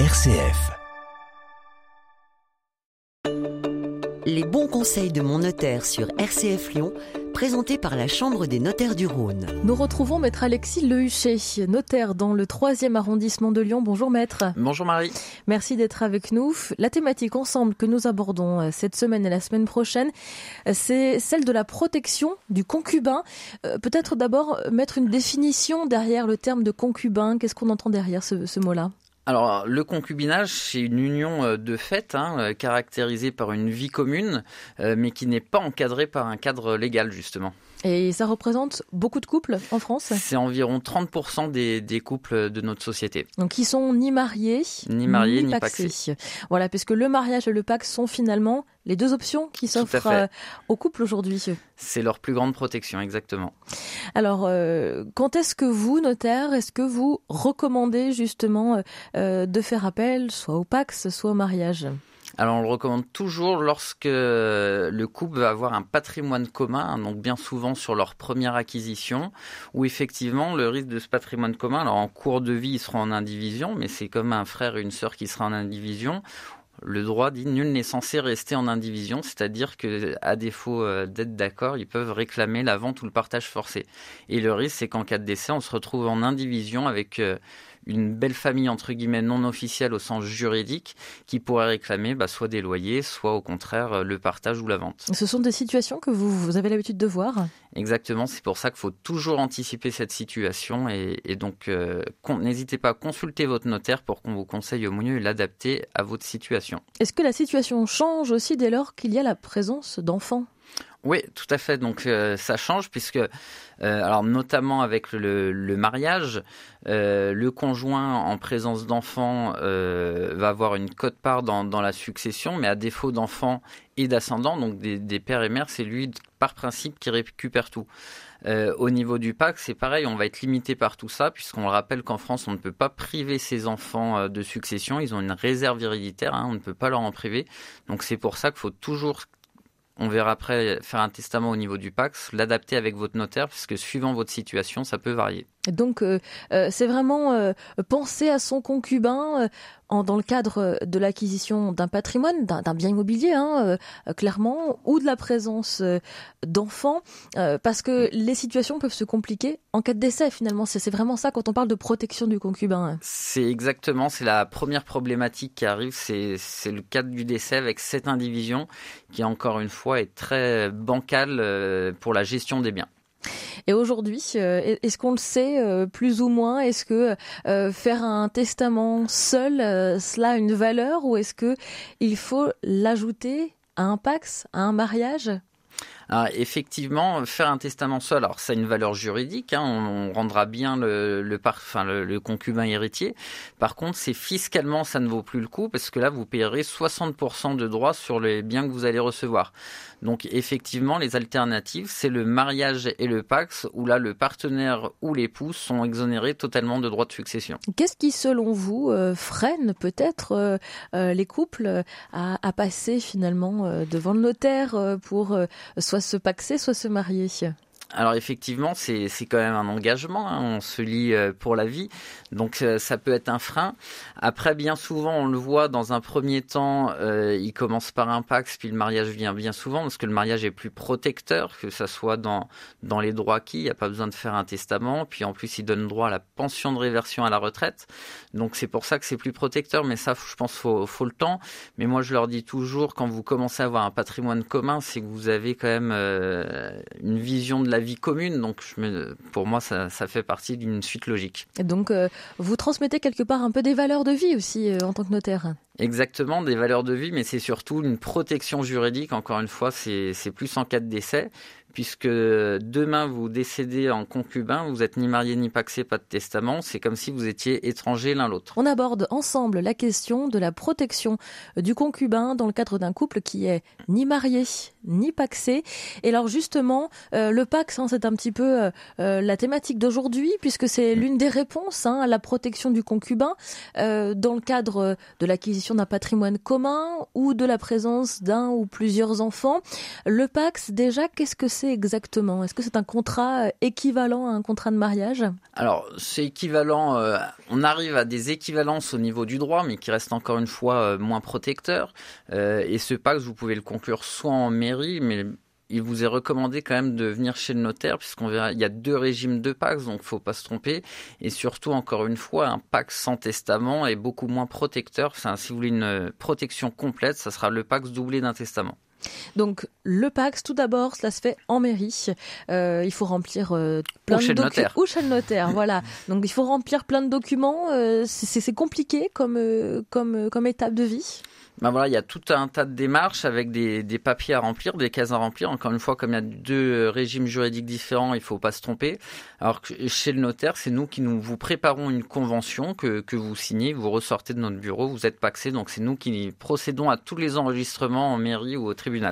RCF. Les bons conseils de mon notaire sur RCF Lyon, présentés par la Chambre des notaires du Rhône. Nous retrouvons maître Alexis Lehuchet, notaire dans le 3e arrondissement de Lyon. Bonjour maître. Bonjour Marie. Merci d'être avec nous. La thématique ensemble que nous abordons euh, cette semaine et la semaine prochaine, euh, c'est celle de la protection du concubin. Euh, peut-être d'abord mettre une définition derrière le terme de concubin. Qu'est-ce qu'on entend derrière ce, ce mot-là? Alors, le concubinage, c'est une union euh, de fait, hein, euh, caractérisée par une vie commune, euh, mais qui n'est pas encadrée par un cadre légal, justement. Et ça représente beaucoup de couples en France C'est environ 30% des, des, couples de notre société. Donc qui sont ni mariés, ni, mariés, ni, paxés. Voilà, puisque le mariage et le pax sont finalement les deux options qui s'offrent euh, aux couples aujourd'hui. C'est leur plus grande protection, exactement. Alors, euh, quand est-ce que vous, notaire, est-ce que vous recommandez justement euh, de faire appel soit au pax, soit au mariage? Alors on le recommande toujours lorsque le couple va avoir un patrimoine commun, hein, donc bien souvent sur leur première acquisition, où effectivement le risque de ce patrimoine commun, alors en cours de vie ils seront en indivision, mais c'est comme un frère et une sœur qui sera en indivision, le droit dit nul n'est censé rester en indivision, c'est-à-dire que à défaut euh, d'être d'accord, ils peuvent réclamer la vente ou le partage forcé. Et le risque, c'est qu'en cas de décès, on se retrouve en indivision avec euh, une belle famille entre guillemets non officielle au sens juridique qui pourrait réclamer bah, soit des loyers, soit au contraire euh, le partage ou la vente. Ce sont des situations que vous, vous avez l'habitude de voir? Exactement, c'est pour ça qu'il faut toujours anticiper cette situation et, et donc euh, n'hésitez pas à consulter votre notaire pour qu'on vous conseille au mieux l'adapter à votre situation. Est-ce que la situation change aussi dès lors qu'il y a la présence d'enfants? Oui, tout à fait. Donc euh, ça change puisque, euh, notamment avec le, mariage, euh, le conjoint en présence d'enfants va avoir une cote-part dans, dans, la succession, mais à défaut d'enfants et d'ascendants, donc des, pères et mères, c'est lui par principe qui récupère tout. au niveau du PAC, c'est pareil, on va être limité par tout ça, puisqu'on le rappelle qu'en France, on ne peut pas priver ses enfants de succession, ils ont une réserve héréditaire, hein, on ne peut pas leur en priver. Donc c'est pour ça qu'il faut toujours on verra après faire un testament au niveau du Pax, l'adapter avec votre notaire, puisque suivant votre situation, ça peut varier. Donc, euh, euh, c'est vraiment euh, penser à son concubin dans le cadre de l'acquisition d'un patrimoine, d'un bien immobilier, hein, clairement, ou de la présence d'enfants, parce que les situations peuvent se compliquer en cas de décès. Finalement, c'est vraiment ça quand on parle de protection du concubin. C'est exactement, c'est la première problématique qui arrive, c'est le cadre du décès avec cette indivision qui encore une fois est très bancale pour la gestion des biens. Et aujourd'hui, euh, est-ce qu'on le sait euh, plus ou moins Est-ce que euh, faire un testament seul, cela a une valeur ou est-ce que il faut l'ajouter à un pax, à un mariage? Effectivement, faire un testament seul, alors ça a une valeur juridique, hein, on, rendra bien le, concubin héritier. Par contre, c'est fiscalement, ça ne vaut plus le coup parce que là, vous payerez 60% de droits sur les biens que vous allez recevoir. Donc, effectivement, les alternatives, c'est le mariage et le pax, où là, le partenaire ou l'épouse sont exonérés totalement de droits de succession. Qu'est-ce qui, selon vous, euh, freine peut-être euh, euh, les couples à, à, passer finalement devant le notaire pour soit se paxer, soit se marier alors effectivement, c'est quand même un engagement, hein. on se lie euh, pour la vie, donc euh, ça peut être un frein. Après, bien souvent, on le voit dans un premier temps, euh, il commence par un pax, puis le mariage vient bien souvent, parce que le mariage est plus protecteur, que ça soit dans, dans les droits acquis, il n'y a pas besoin de faire un testament, puis en plus, il donne droit à la pension de réversion à la retraite, donc c'est pour ça que c'est plus protecteur, mais ça, je pense, faut, faut le temps. Mais moi, je leur dis toujours, quand vous commencez à avoir un patrimoine commun, c'est que vous avez quand même une vision de la vie commune. Donc, je pour moi, ça, ça fait partie d'une suite logique. Et donc, euh, vous transmettez quelque part un peu des valeurs de vie aussi euh, en tant que notaire. Exactement, des valeurs de vie, mais c'est surtout une protection juridique. Encore une fois, c'est plus en cas de décès puisque demain vous décédez en concubin, vous êtes ni marié ni paxé, pas de testament, c'est comme si vous étiez étrangers l'un l'autre. On aborde ensemble la question de la protection du concubin dans le cadre d'un couple qui est ni marié ni paxé. Et alors justement, euh, le pax, hein, c'est un petit peu euh, euh, la thématique d'aujourd'hui, puisque c'est l'une des réponses hein, à la protection du concubin dans le cadre de l'acquisition d'un patrimoine commun ou de la présence d'un ou plusieurs enfants. Le pax, déjà, qu'est-ce que c'est exactement? Est-ce que c'est un contrat équivalent à un contrat de mariage? Alors, c'est équivalent, on arrive à des équivalences au niveau du droit, mais qui restent encore une fois moins protecteurs. et ce pacte, vous pouvez le conclure soit en mairie, mais il vous est recommandé quand même de venir chez le notaire, puisqu'on verra, il y a deux régimes de Pax, donc faut pas se tromper. Et surtout, encore une fois, un Pax sans testament est beaucoup moins protecteur. Enfin, si vous voulez une protection complète, ça sera le Pax doublé d'un testament. Donc le Pax, tout d'abord, cela se fait en mairie. Euh, il faut remplir euh, plein de documents. Ou chez le notaire, voilà. Donc il faut remplir plein de documents. Euh, c'est compliqué comme, comme, comme étape de vie ben voilà, il y a tout un tas de démarches avec des, des, papiers à remplir, des cases à remplir. Encore une fois, comme il y a deux régimes juridiques différents, il faut pas se tromper. Alors que chez le notaire, c'est nous qui nous vous préparons une convention que, que vous signez, vous ressortez de notre bureau, vous êtes paxé, donc c'est nous qui procédons à tous les enregistrements en mairie ou au tribunal.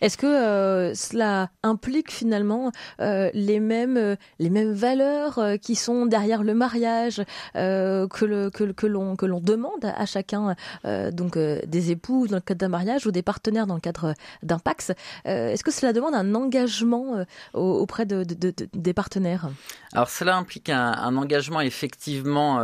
Est-ce que euh, cela implique finalement euh, les mêmes euh, les mêmes valeurs qui sont derrière le mariage euh, que le que, que l'on que l'on demande à chacun donc des époux dans le cadre d'un mariage ou des partenaires dans le cadre d'un Pax. Est-ce que cela demande un engagement auprès de, des partenaires? Alors cela implique un, engagement effectivement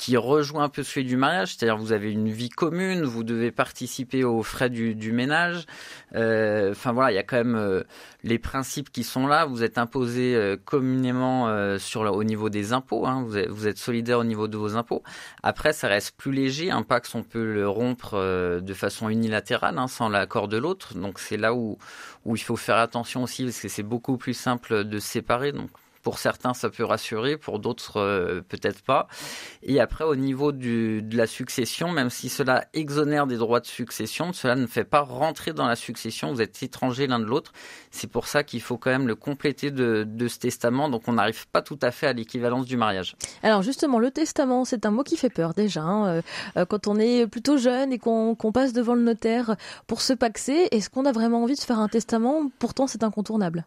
qui rejoint un peu celui du mariage, c'est-à-dire vous avez une vie commune, vous devez participer aux frais du, du ménage. Euh, enfin voilà, il y a quand même euh, les principes qui sont là. Vous êtes imposé euh, communément sur au niveau des impôts. Hein, vous, êtes, vous, êtes, solidaire au niveau de vos impôts. Après, ça reste plus léger. Un Pax, on peut le rompre de façon unilatérale, hein, sans l'accord de l'autre. Donc c'est là où où il faut faire attention aussi, parce que c'est beaucoup plus simple de séparer. Donc pour certains, ça peut rassurer, pour d'autres, euh, peut-être pas. Et après, au niveau de la succession, même si cela exonère des droits de succession, cela ne fait pas rentrer dans la succession. Vous êtes étrangers l'un de l'autre. C'est pour ça qu'il faut quand même le compléter de, de ce testament. Donc, on n'arrive pas tout à fait à l'équivalence du mariage. Alors, justement, le testament, c'est un mot qui fait peur déjà. Hein. Euh, euh, quand on est plutôt jeune et qu'on passe devant le notaire pour se paxer, est-ce qu'on a vraiment envie de faire un testament? Pourtant, c'est incontournable.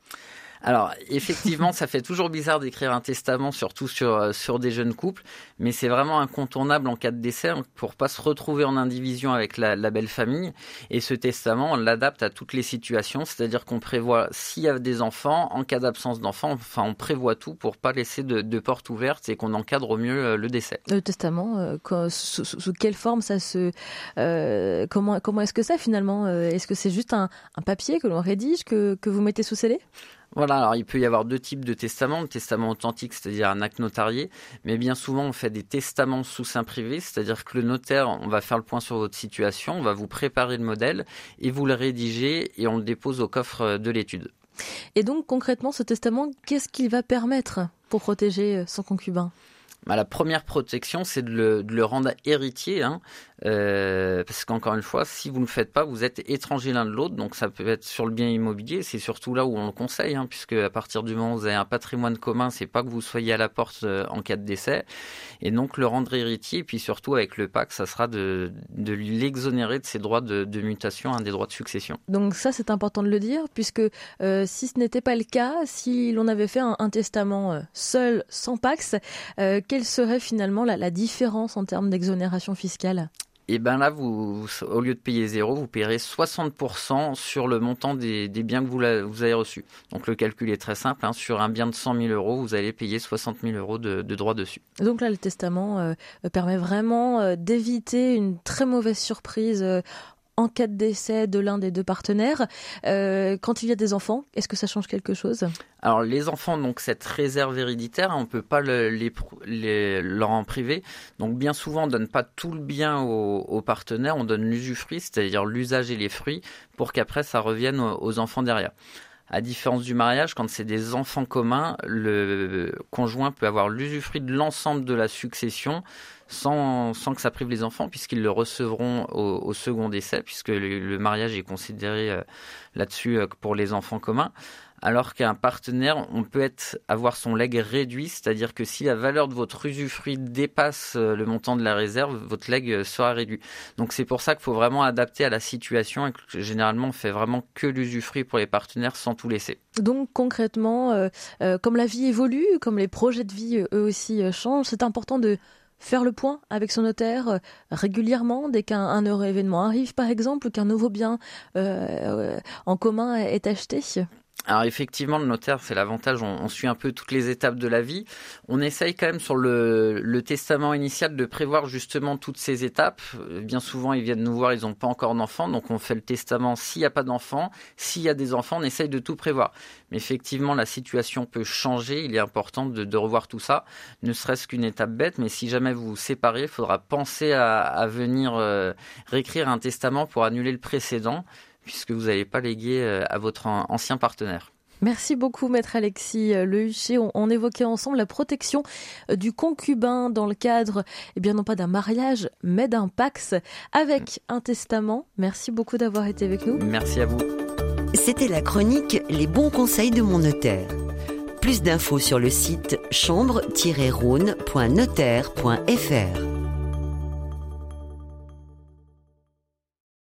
Alors, effectivement, ça fait toujours bizarre d'écrire un testament, surtout sur, euh, sur des jeunes couples, mais c'est vraiment incontournable en cas de décès hein, pour pas se retrouver en indivision avec la, belle famille. Et ce testament, on l'adapte à toutes les situations, c'est-à-dire qu'on prévoit s'il y a des enfants, en cas d'absence d'enfants, enfin, on prévoit tout pour pas laisser de, de porte ouverte et qu'on encadre au mieux euh, le décès. Le testament, euh, sous, quelle forme ça se, comment, comment est-ce que ça finalement Est-ce que c'est juste un, un papier que l'on rédige, que, que vous mettez sous scellé? Voilà, alors il peut y avoir deux types de testaments, le testament authentique, c'est-à-dire un acte notarié, mais bien souvent on fait des testaments sous sein privé, c'est-à-dire que le notaire, on va faire le point sur votre situation, on va vous préparer le modèle et vous le rédigez et on le dépose au coffre de l'étude. Et donc concrètement, ce testament, qu'est-ce qu'il va permettre pour protéger son concubin? Bah, la première protection, c'est de le, de le, rendre héritier, hein, euh, parce qu'encore une fois, si vous ne le faites pas, vous êtes étranger l'un de l'autre, donc ça peut être sur le bien immobilier, c'est surtout là où on le conseille, hein, puisque à partir du moment où vous avez un patrimoine commun, c'est pas que vous soyez à la porte euh, en cas de décès, et donc le rendre héritier, et puis surtout avec le PAC, ça sera de, l'exonérer de ses droits de, mutation, des droits de succession. Donc ça, c'est important de le dire, puisque euh, si ce n'était pas le cas, si l'on avait fait un, testament seul, sans Pax, euh, quelle serait finalement la différence en termes d'exonération fiscale? Et ben là, vous, au lieu de payer zéro, vous payerez 60% sur le montant des, biens que vous, vous, avez reçus. Donc le calcul est très simple. Hein. Sur un bien de 100 000 euros, vous allez payer 60 000 euros de, de droits dessus. Donc là, le testament euh, permet vraiment euh, d'éviter une très mauvaise surprise euh, en cas de décès de l'un des deux partenaires. Euh, quand il y a des enfants, est-ce que ça change quelque chose? Alors les enfants, donc cette réserve héréditaire, on peut pas le, les, leur en priver. Donc bien souvent, on donne pas tout le bien aux, partenaires, on donne l'usufruit, c'est-à-dire l'usage et les fruits, pour qu'après ça revienne aux enfants derrière. À différence du mariage, quand c'est des enfants communs, le conjoint peut avoir l'usufruit de l'ensemble de la succession sans, que ça prive les enfants, puisqu'ils le recevront au, second décès, puisque le, le mariage est considéré euh, là-dessus euh, pour les enfants communs. Alors qu'un partenaire, on peut avoir son leg réduit, c'est-à-dire que si la valeur de votre usufruit dépasse euh, le montant de la réserve, votre leg sera réduit. Donc c'est pour ça qu'il faut vraiment adapter à la situation et que généralement on fait vraiment que l'usufruit pour les partenaires sans tout laisser. Donc concrètement, euh, euh, comme la vie évolue, comme les projets de vie eux aussi changent, c'est important de faire le point avec son notaire euh, régulièrement dès qu'un heureux événement arrive, par exemple, ou qu'un nouveau bien euh, en commun est acheté alors effectivement, le notaire, c'est l'avantage, on, suit un peu toutes les étapes de la vie. On essaye quand même sur le, testament initial de prévoir justement toutes ces étapes. Bien souvent, ils viennent nous voir, ils n'ont pas encore d'enfants, donc on fait le testament s'il n'y a pas d'enfants. S'il y a des enfants, on essaye de tout prévoir. Mais effectivement, la situation peut changer, il est important de, revoir tout ça, ne serait-ce qu'une étape bête, mais si jamais vous vous séparez, il faudra penser à, à venir euh, réécrire un testament pour annuler le précédent puisque vous n'allez pas léguer euh, à votre ancien partenaire. Merci beaucoup, maître Alexis euh, Le Huchet. On, évoquait ensemble la protection euh, du concubin dans le cadre, eh bien, non pas d'un mariage, mais d'un pax avec un testament. Merci beaucoup d'avoir été avec nous. Merci à vous. C'était la chronique Les bons conseils de mon notaire. Plus d'infos sur le site chambre-rhône.notaire.fr.